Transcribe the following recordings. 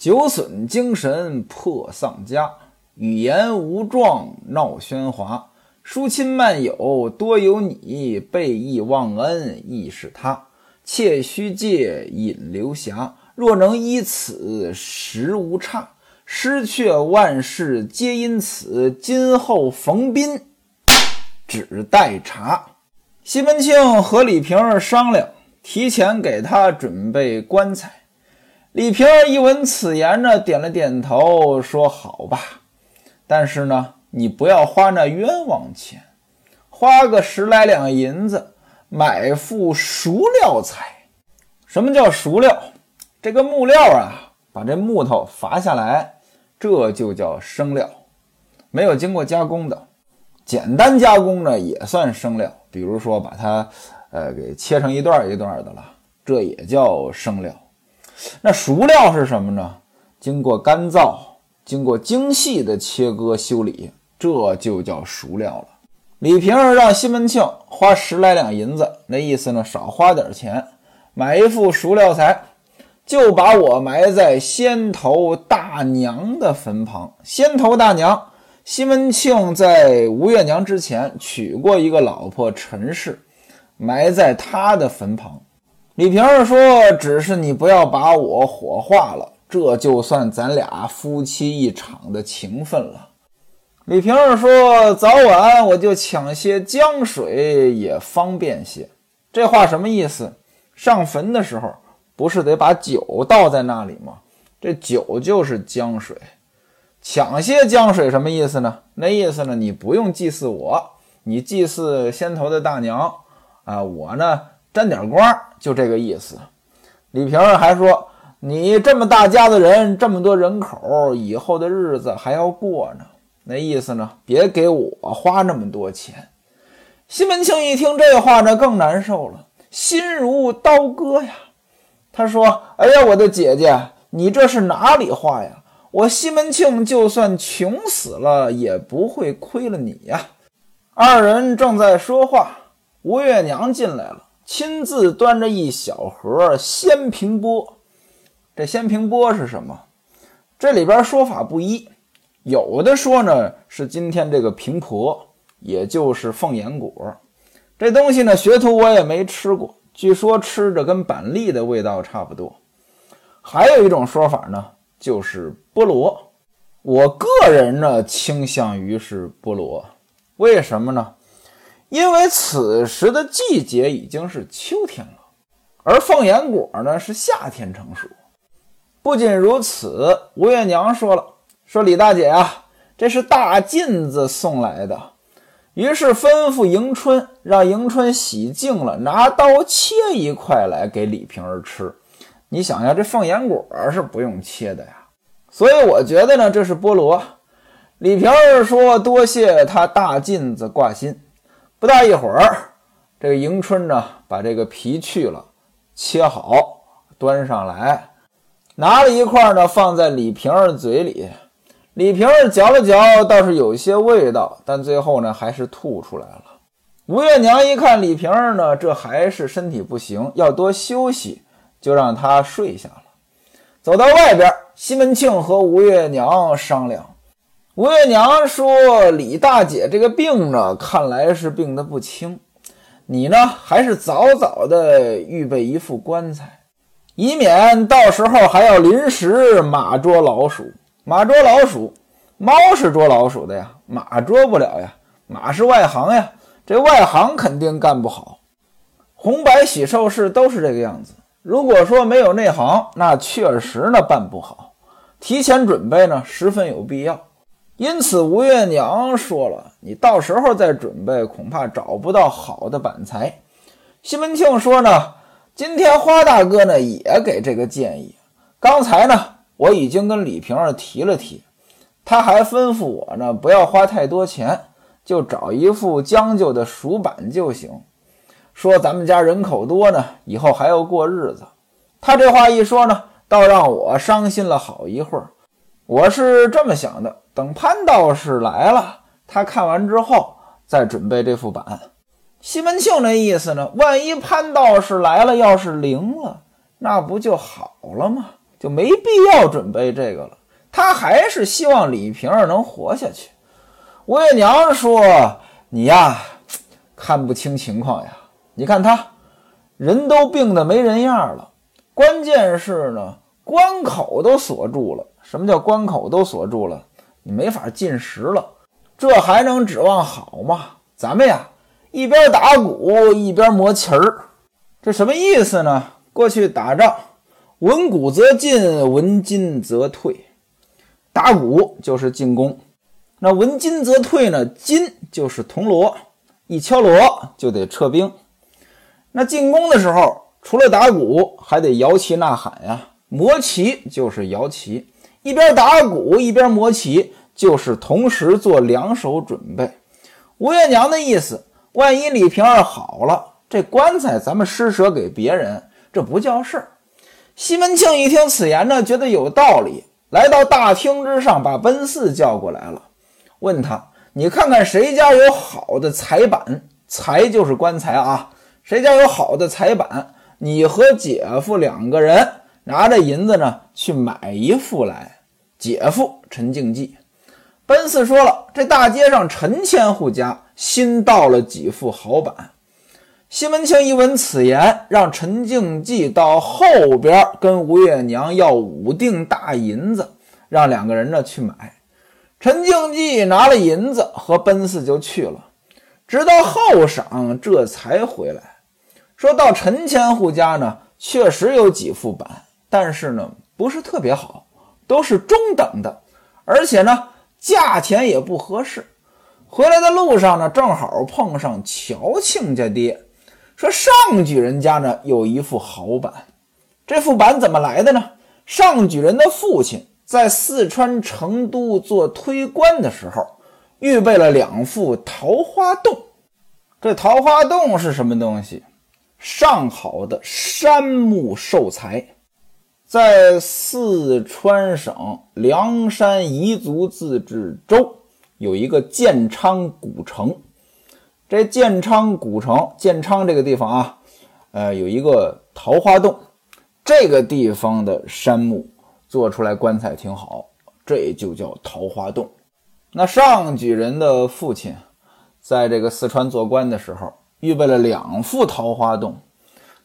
酒损精神破丧家，语言无状闹喧哗。疏亲漫友多有你，背义忘恩亦是他。妾须戒引流霞，若能依此实无差。失却万事皆因此，今后逢宾只待茶。西门庆和李瓶儿商量，提前给他准备棺材。李瓶儿一闻此言呢，点了点头，说：“好吧，但是呢，你不要花那冤枉钱，花个十来两银子买副熟料材。什么叫熟料？这个木料啊，把这木头伐下来。”这就叫生料，没有经过加工的，简单加工呢也算生料。比如说把它，呃，给切成一段一段的了，这也叫生料。那熟料是什么呢？经过干燥，经过精细的切割修理，这就叫熟料了。李瓶儿让西门庆花十来两银子，那意思呢，少花点钱买一副熟料材。就把我埋在仙头大娘的坟旁。仙头大娘，西门庆在吴月娘之前娶过一个老婆陈氏，埋在她的坟旁。李瓶儿说：“只是你不要把我火化了，这就算咱俩夫妻一场的情分了。”李瓶儿说：“早晚我就抢些江水也方便些。”这话什么意思？上坟的时候。不是得把酒倒在那里吗？这酒就是江水，抢些江水什么意思呢？那意思呢？你不用祭祀我，你祭祀先头的大娘啊，我呢沾点光，就这个意思。李瓶儿还说，你这么大家子人，这么多人口，以后的日子还要过呢。那意思呢？别给我花那么多钱。西门庆一听这话呢，更难受了，心如刀割呀。他说：“哎呀，我的姐姐，你这是哪里话呀？我西门庆就算穷死了，也不会亏了你呀。”二人正在说话，吴月娘进来了，亲自端着一小盒鲜平波。这鲜平波是什么？这里边说法不一，有的说呢是今天这个平婆，也就是凤眼果。这东西呢，学徒我也没吃过。据说吃着跟板栗的味道差不多，还有一种说法呢，就是菠萝。我个人呢倾向于是菠萝，为什么呢？因为此时的季节已经是秋天了，而凤眼果呢是夏天成熟。不仅如此，吴月娘说了：“说李大姐啊，这是大妗子送来的。”于是吩咐迎春，让迎春洗净了，拿刀切一块来给李瓶儿吃。你想想，这凤眼果是不用切的呀。所以我觉得呢，这是菠萝。李瓶儿说：“多谢他大妗子挂心。”不大一会儿，这个迎春呢，把这个皮去了，切好，端上来，拿了一块呢，放在李瓶儿嘴里。李瓶儿嚼了嚼，倒是有些味道，但最后呢，还是吐出来了。吴月娘一看李瓶儿呢，这还是身体不行，要多休息，就让她睡下了。走到外边，西门庆和吴月娘商量。吴月娘说：“李大姐这个病呢，看来是病得不轻，你呢，还是早早的预备一副棺材，以免到时候还要临时马捉老鼠。”马捉老鼠，猫是捉老鼠的呀，马捉不了呀。马是外行呀，这外行肯定干不好。红白喜寿事都是这个样子。如果说没有内行，那确实呢办不好。提前准备呢，十分有必要。因此，吴月娘说了：“你到时候再准备，恐怕找不到好的板材。”西门庆说呢：“今天花大哥呢也给这个建议。刚才呢。”我已经跟李瓶儿提了提，他还吩咐我呢，不要花太多钱，就找一副将就的熟板就行。说咱们家人口多呢，以后还要过日子。他这话一说呢，倒让我伤心了好一会儿。我是这么想的，等潘道士来了，他看完之后再准备这副板。西门庆那意思呢，万一潘道士来了，要是灵了，那不就好了吗？就没必要准备这个了。他还是希望李瓶儿能活下去。吴月娘说：“你呀，看不清情况呀。你看他人都病得没人样了，关键是呢，关口都锁住了。什么叫关口都锁住了？你没法进食了，这还能指望好吗？咱们呀，一边打鼓一边磨旗儿，这什么意思呢？过去打仗，闻鼓则进，闻金则退。打鼓就是进攻。”那闻金则退呢？金就是铜锣，一敲锣就得撤兵。那进攻的时候，除了打鼓，还得摇旗呐喊呀。磨旗就是摇旗，一边打鼓一边磨棋，就是同时做两手准备。吴月娘的意思，万一李瓶儿好了，这棺材咱们施舍给别人，这不叫事儿。西门庆一听此言呢，觉得有道理，来到大厅之上，把奔四叫过来了。问他，你看看谁家有好的彩板？彩就是棺材啊，谁家有好的彩板？你和姐夫两个人拿着银子呢，去买一副来。姐夫陈静济，奔四说了，这大街上陈千户家新到了几副好板。西门庆一闻此言，让陈静济到后边跟吴月娘要五锭大银子，让两个人呢去买。陈静济拿了银子和奔四就去了，直到后晌这才回来，说到陈千户家呢，确实有几副板，但是呢不是特别好，都是中等的，而且呢价钱也不合适。回来的路上呢，正好碰上乔庆家爹，说上举人家呢有一副好板，这副板怎么来的呢？上举人的父亲。在四川成都做推官的时候，预备了两副桃花洞。这桃花洞是什么东西？上好的杉木寿材，在四川省凉山彝族自治州有一个建昌古城。这建昌古城，建昌这个地方啊，呃，有一个桃花洞。这个地方的杉木。做出来棺材挺好，这就叫桃花洞。那上举人的父亲在这个四川做官的时候，预备了两副桃花洞，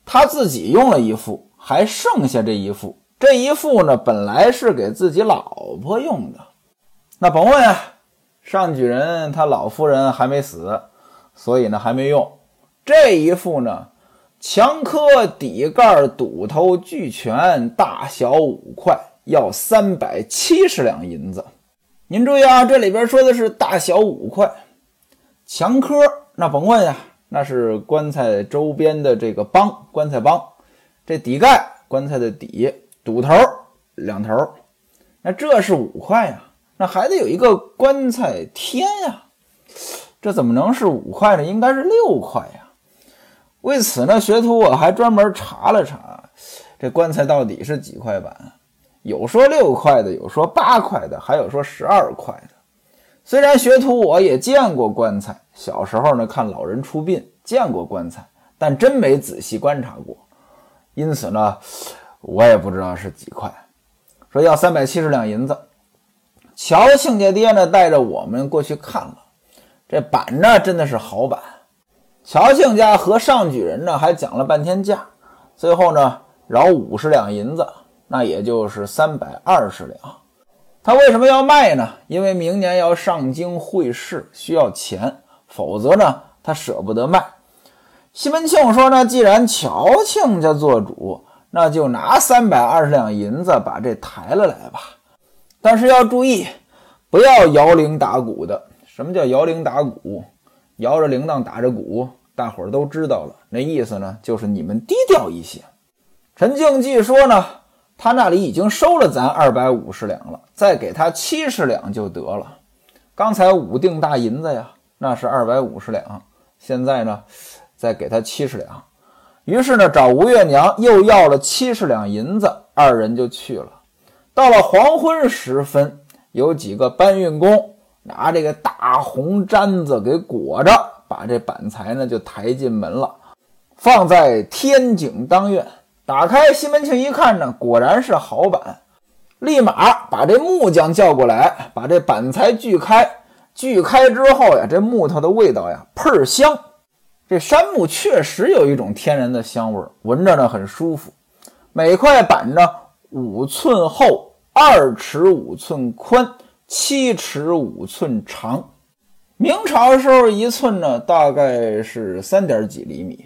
他自己用了一副，还剩下这一副。这一副呢，本来是给自己老婆用的。那甭问啊，上举人他老夫人还没死，所以呢还没用。这一副呢，墙磕底盖堵头俱全，大小五块。要三百七十两银子，您注意啊，这里边说的是大小五块，墙科那甭问呀，那是棺材周边的这个帮，棺材帮，这底盖棺材的底，堵头两头，那这是五块呀，那还得有一个棺材天呀，这怎么能是五块呢？应该是六块呀。为此呢，学徒我还专门查了查，这棺材到底是几块板。有说六块的，有说八块的，还有说十二块的。虽然学徒我也见过棺材，小时候呢看老人出殡见过棺材，但真没仔细观察过，因此呢我也不知道是几块。说要三百七十两银子，乔庆家爹呢带着我们过去看了，这板呢真的是好板。乔庆家和上举人呢还讲了半天价，最后呢饶五十两银子。那也就是三百二十两，他为什么要卖呢？因为明年要上京会试，需要钱，否则呢，他舍不得卖。西门庆说：“那，既然乔庆家做主，那就拿三百二十两银子把这抬了来吧。但是要注意，不要摇铃打鼓的。什么叫摇铃打鼓？摇着铃铛打着鼓，大伙儿都知道了。那意思呢，就是你们低调一些。”陈敬济说：“呢。”他那里已经收了咱二百五十两了，再给他七十两就得了。刚才五锭大银子呀，那是二百五十两，现在呢，再给他七十两。于是呢，找吴月娘又要了七十两银子，二人就去了。到了黄昏时分，有几个搬运工拿这个大红毡子给裹着，把这板材呢就抬进门了，放在天井当院。打开西门庆一看呢，果然是好板，立马把这木匠叫过来，把这板材锯开。锯开之后呀，这木头的味道呀，倍儿香。这杉木确实有一种天然的香味，闻着呢很舒服。每块板呢五寸厚，二尺五寸宽，七尺五寸长。明朝时候一寸呢大概是三点几厘米，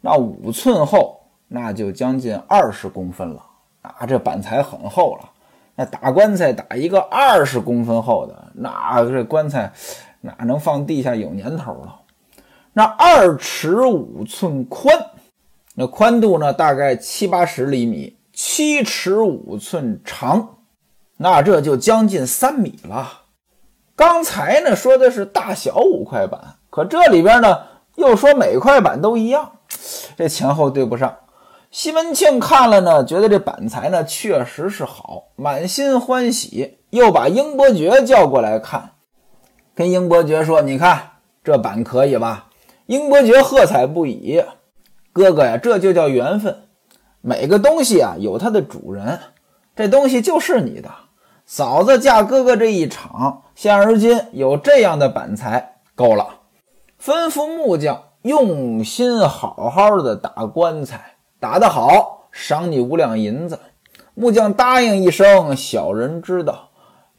那五寸厚那就将近二十公分了啊！这板材很厚了。那打棺材打一个二十公分厚的，那这棺材哪能放地下有年头了？那二尺五寸宽，那宽度呢大概七八十厘米，七尺五寸长，那这就将近三米了。刚才呢说的是大小五块板，可这里边呢又说每块板都一样，这前后对不上。西门庆看了呢，觉得这板材呢确实是好，满心欢喜，又把英伯爵叫过来看，跟英伯爵说：“你看这板可以吧？”英伯爵喝彩不已：“哥哥呀，这就叫缘分。每个东西啊有它的主人，这东西就是你的。嫂子嫁哥哥这一场，现而今有这样的板材，够了。吩咐木匠用心好好的打棺材。”打得好，赏你五两银子。木匠答应一声，小人知道。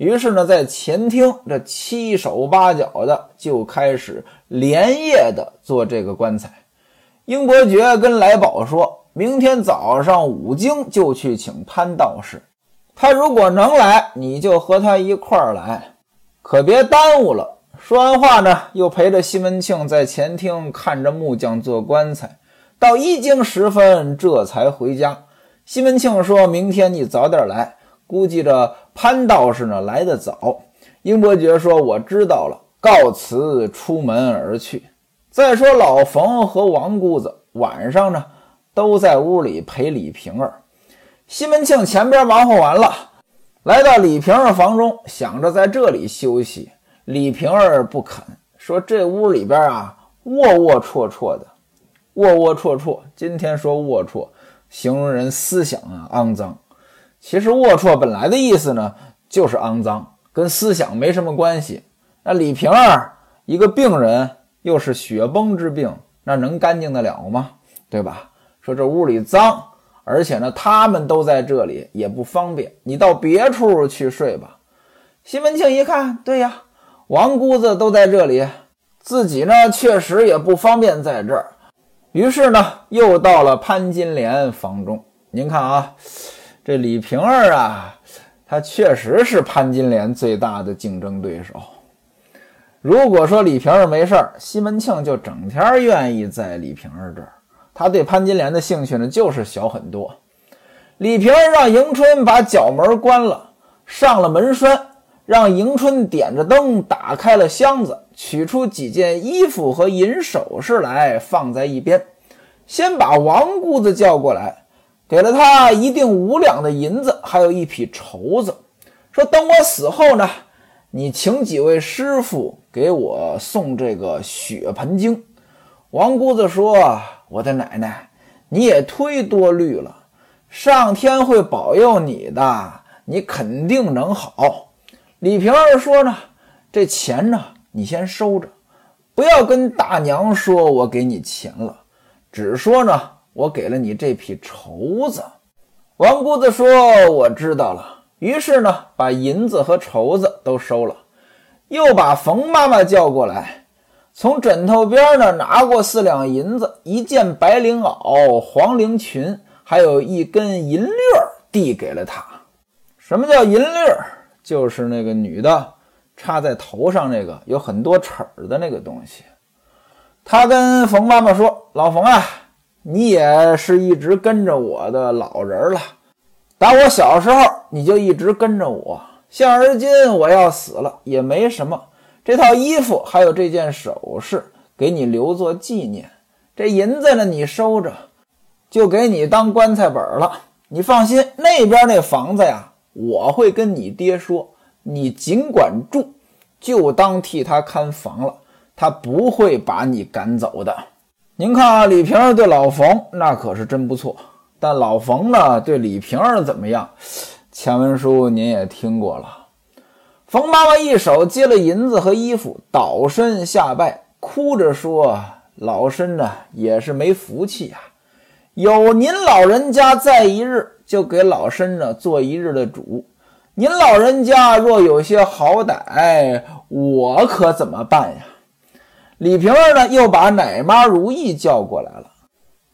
于是呢，在前厅这七手八脚的就开始连夜的做这个棺材。英伯爵跟来宝说，明天早上五更就去请潘道士。他如果能来，你就和他一块儿来，可别耽误了。说完话呢，又陪着西门庆在前厅看着木匠做棺材。到一更时分，这才回家。西门庆说：“明天你早点来，估计着潘道士呢来得早。”英伯爵说：“我知道了。”告辞，出门而去。再说老冯和王姑子晚上呢都在屋里陪李瓶儿。西门庆前边忙活完了，来到李瓶儿房中，想着在这里休息。李瓶儿不肯，说：“这屋里边啊，龌龌龊龊的。”龌龊绰绰，今天说龌龊，形容人思想啊肮脏。其实龌龊本来的意思呢，就是肮脏，跟思想没什么关系。那李瓶儿一个病人，又是血崩之病，那能干净得了吗？对吧？说这屋里脏，而且呢，他们都在这里也不方便，你到别处去睡吧。西门庆一看，对呀，王姑子都在这里，自己呢确实也不方便在这儿。于是呢，又到了潘金莲房中。您看啊，这李瓶儿啊，她确实是潘金莲最大的竞争对手。如果说李瓶儿没事儿，西门庆就整天愿意在李瓶儿这儿。他对潘金莲的兴趣呢，就是小很多。李瓶儿让迎春把角门关了，上了门栓。让迎春点着灯，打开了箱子，取出几件衣服和银首饰来，放在一边。先把王姑子叫过来，给了他一锭五两的银子，还有一匹绸子，说：“等我死后呢，你请几位师傅给我送这个血盆经。”王姑子说：“我的奶奶，你也忒多虑了，上天会保佑你的，你肯定能好。”李瓶儿说呢：“这钱呢，你先收着，不要跟大娘说我给你钱了，只说呢，我给了你这匹绸子。”王姑子说：“我知道了。”于是呢，把银子和绸子都收了，又把冯妈妈叫过来，从枕头边呢拿过四两银子、一件白绫袄、黄绫裙，还有一根银链儿，递给了他。什么叫银链儿？就是那个女的插在头上那个有很多齿儿的那个东西。他跟冯妈妈说：“老冯啊，你也是一直跟着我的老人了。打我小时候你就一直跟着我，现而今我要死了也没什么。这套衣服还有这件首饰，给你留作纪念。这银子呢，你收着，就给你当棺材本了。你放心，那边那房子呀。”我会跟你爹说，你尽管住，就当替他看房了，他不会把你赶走的。您看啊，李瓶儿对老冯那可是真不错。但老冯呢，对李瓶儿怎么样？前文书您也听过了。冯妈妈一手接了银子和衣服，倒身下拜，哭着说：“老身呢，也是没福气呀。有您老人家在一日，就给老身呢做一日的主。您老人家若有些好歹，我可怎么办呀？”李瓶儿呢，又把奶妈如意叫过来了。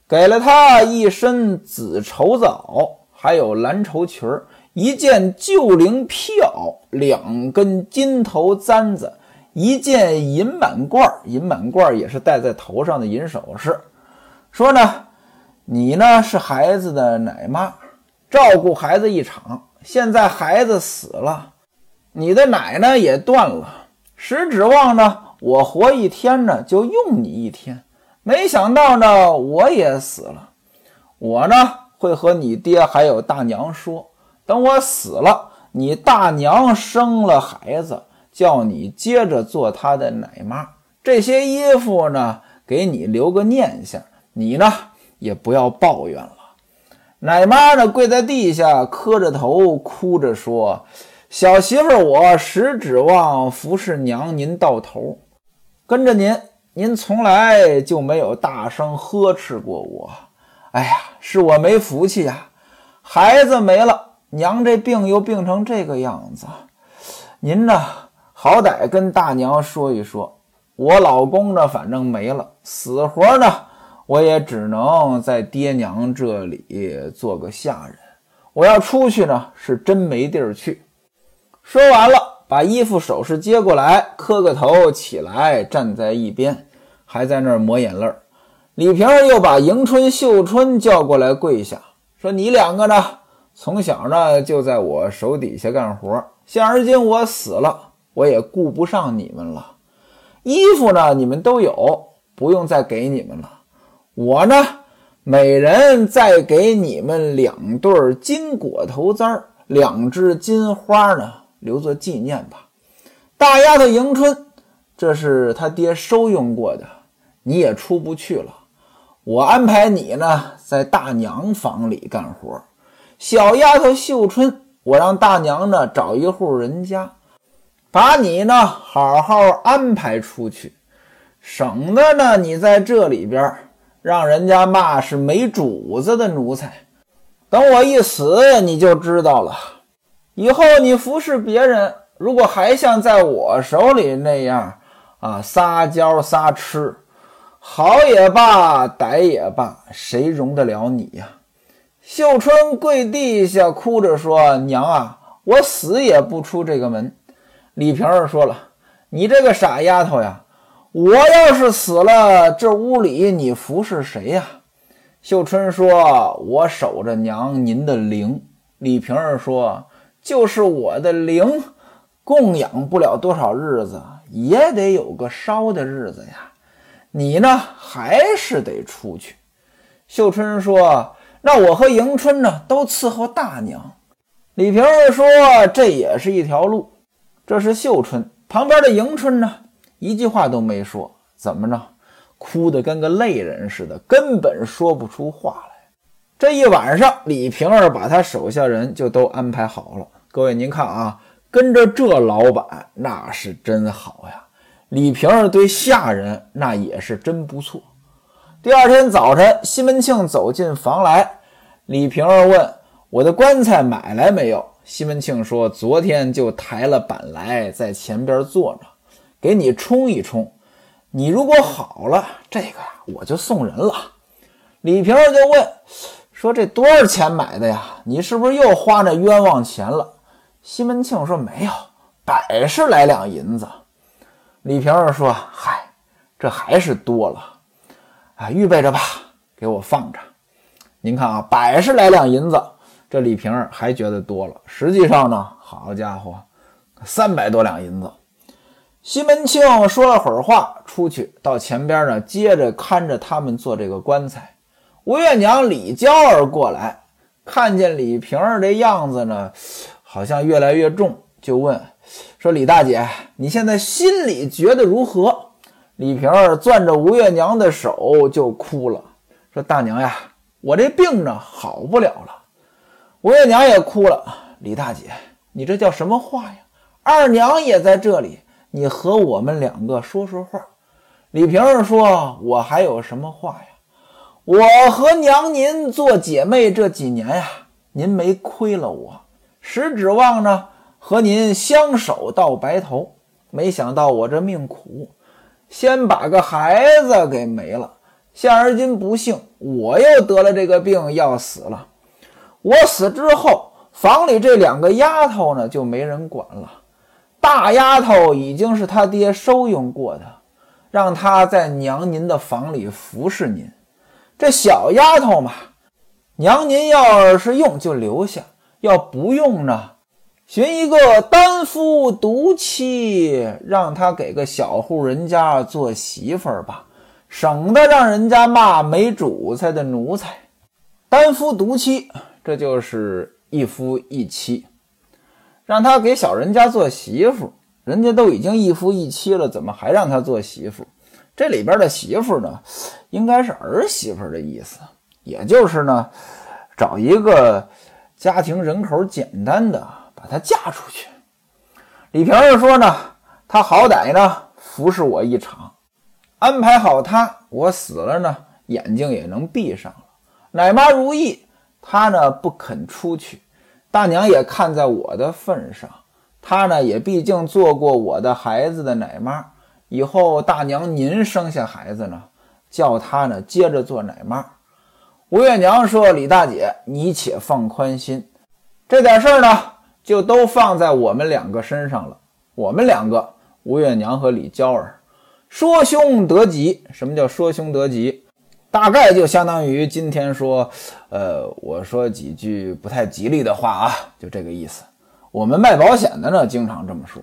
给了他一身紫绸袄，还有蓝绸裙儿，一件旧绫票，两根金头簪子，一件银满褂银满褂也是戴在头上的银首饰。说呢，你呢是孩子的奶妈，照顾孩子一场。现在孩子死了，你的奶呢也断了，实指望呢我活一天呢就用你一天。没想到呢，我也死了。我呢会和你爹还有大娘说，等我死了，你大娘生了孩子，叫你接着做她的奶妈。这些衣服呢，给你留个念想。你呢也不要抱怨了。奶妈呢跪在地下，磕着头，哭着说：“小媳妇，我实指望服侍娘您到头，跟着您。”您从来就没有大声呵斥过我，哎呀，是我没福气呀！孩子没了，娘这病又病成这个样子，您呢，好歹跟大娘说一说。我老公呢，反正没了，死活呢，我也只能在爹娘这里做个下人。我要出去呢，是真没地儿去。说完了，把衣服首饰接过来，磕个头，起来站在一边。还在那儿抹眼泪儿，李瓶儿又把迎春、秀春叫过来跪下，说：“你两个呢，从小呢就在我手底下干活，现而今我死了，我也顾不上你们了。衣服呢，你们都有，不用再给你们了。我呢，每人再给你们两对金果头簪儿，两只金花呢，留作纪念吧。大丫头迎春，这是他爹收用过的。”你也出不去了，我安排你呢，在大娘房里干活。小丫头秀春，我让大娘呢找一户人家，把你呢好好安排出去，省得呢你在这里边让人家骂是没主子的奴才。等我一死，你就知道了。以后你服侍别人，如果还像在我手里那样啊撒娇撒痴。好也罢，歹也罢，谁容得了你呀？秀春跪地下哭着说：“娘啊，我死也不出这个门。”李瓶儿说了：“你这个傻丫头呀，我要是死了，这屋里你服侍谁呀？”秀春说：“我守着娘您的灵。”李瓶儿说：“就是我的灵，供养不了多少日子，也得有个烧的日子呀。”你呢，还是得出去。秀春说：“那我和迎春呢，都伺候大娘。”李瓶儿说：“这也是一条路。”这是秀春旁边的迎春呢，一句话都没说，怎么着，哭得跟个泪人似的，根本说不出话来。这一晚上，李瓶儿把他手下人就都安排好了。各位，您看啊，跟着这老板那是真好呀。李瓶儿对下人那也是真不错。第二天早晨，西门庆走进房来，李瓶儿问：“我的棺材买来没有？”西门庆说：“昨天就抬了板来，在前边坐着，给你冲一冲。你如果好了，这个呀，我就送人了。”李瓶儿就问：“说这多少钱买的呀？你是不是又花那冤枉钱了？”西门庆说：“没有，百十来两银子。”李瓶儿说：“嗨，这还是多了，啊，预备着吧，给我放着。您看啊，百十来两银子，这李瓶儿还觉得多了。实际上呢，好家伙，三百多两银子。”西门庆说了会儿话，出去到前边呢，接着看着他们做这个棺材。吴月娘李娇儿过来，看见李瓶儿这样子呢，好像越来越重，就问。说李大姐，你现在心里觉得如何？李瓶儿攥着吴月娘的手就哭了，说大娘呀，我这病呢好不了了。吴月娘也哭了。李大姐，你这叫什么话呀？二娘也在这里，你和我们两个说说话。李瓶儿说：“我还有什么话呀？我和娘您做姐妹这几年呀，您没亏了我，实指望呢和您相守到白头。没想到我这命苦，先把个孩子给没了。现而今不幸，我又得了这个病，要死了。我死之后，房里这两个丫头呢就没人管了。大丫头已经是他爹收用过的。”让她在娘您的房里服侍您，这小丫头嘛，娘您要是用就留下，要不用呢，寻一个单夫独妻，让他给个小户人家做媳妇儿吧，省得让人家骂没主才的奴才。单夫独妻，这就是一夫一妻，让他给小人家做媳妇。人家都已经一夫一妻了，怎么还让他做媳妇？这里边的媳妇呢，应该是儿媳妇的意思，也就是呢，找一个家庭人口简单的，把她嫁出去。李瓶儿说呢，她好歹呢服侍我一场，安排好她，我死了呢，眼睛也能闭上了。奶妈如意，她呢不肯出去，大娘也看在我的份上。她呢，也毕竟做过我的孩子的奶妈，以后大娘您生下孩子呢，叫她呢接着做奶妈。吴月娘说：“李大姐，你且放宽心，这点事儿呢，就都放在我们两个身上了。我们两个，吴月娘和李娇儿，说兄得吉。什么叫说兄得吉？大概就相当于今天说，呃，我说几句不太吉利的话啊，就这个意思。”我们卖保险的呢，经常这么说。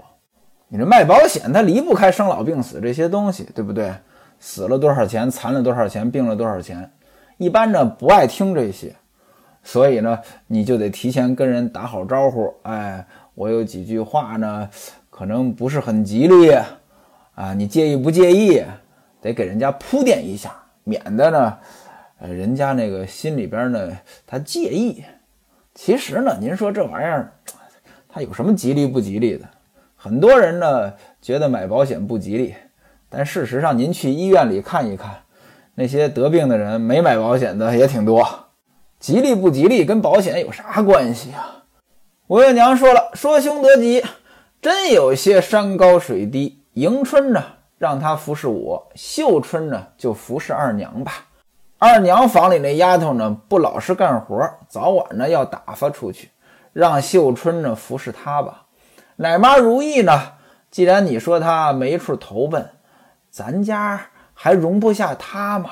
你这卖保险，它离不开生老病死这些东西，对不对？死了多少钱，残了多少钱，病了多少钱，一般呢不爱听这些，所以呢，你就得提前跟人打好招呼。哎，我有几句话呢，可能不是很吉利啊，你介意不介意？得给人家铺垫一下，免得呢，人家那个心里边呢他介意。其实呢，您说这玩意儿。它有什么吉利不吉利的？很多人呢觉得买保险不吉利，但事实上您去医院里看一看，那些得病的人没买保险的也挺多。吉利不吉利跟保险有啥关系啊？吴月娘说了，说凶得吉，真有些山高水低。迎春呢让他服侍我，秀春呢就服侍二娘吧。二娘房里那丫头呢不老实干活，早晚呢要打发出去。让秀春呢服侍她吧，奶妈如意呢？既然你说她没处投奔，咱家还容不下他吗？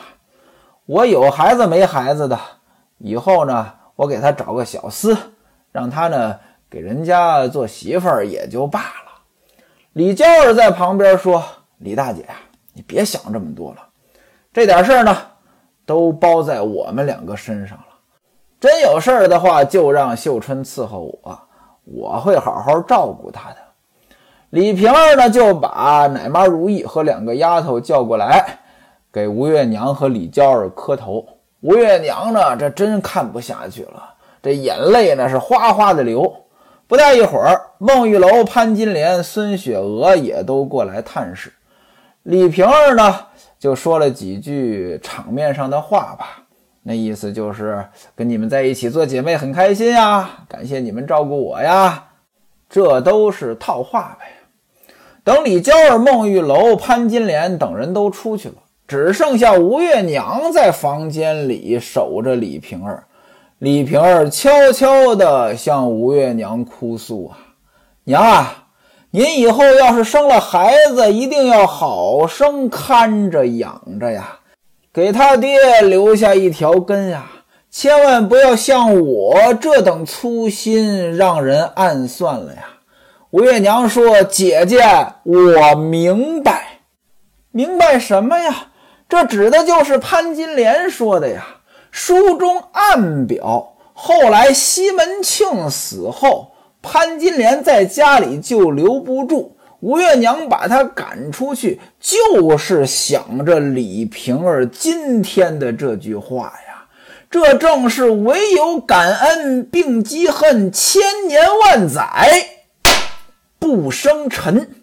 我有孩子没孩子的，以后呢，我给他找个小厮，让他呢给人家做媳妇儿也就罢了。李娇儿在旁边说：“李大姐呀，你别想这么多了，这点事儿呢，都包在我们两个身上了。”真有事儿的话，就让秀春伺候我，我会好好照顾她的。李瓶儿呢，就把奶妈如意和两个丫头叫过来，给吴月娘和李娇儿磕头。吴月娘呢，这真看不下去了，这眼泪呢是哗哗的流。不大一会儿，孟玉楼、潘金莲、孙雪娥也都过来探视。李瓶儿呢，就说了几句场面上的话吧。那意思就是跟你们在一起做姐妹很开心呀，感谢你们照顾我呀，这都是套话呗。等李娇儿、孟玉楼、潘金莲等人都出去了，只剩下吴月娘在房间里守着李瓶儿。李瓶儿悄悄地向吴月娘哭诉啊：“娘啊，您以后要是生了孩子，一定要好生看着养着呀。”给他爹留下一条根呀，千万不要像我这等粗心，让人暗算了呀。吴月娘说：“姐姐，我明白，明白什么呀？这指的就是潘金莲说的呀。书中暗表，后来西门庆死后，潘金莲在家里就留不住。”吴月娘把他赶出去，就是想着李瓶儿今天的这句话呀。这正是唯有感恩并积恨，千年万载不生尘。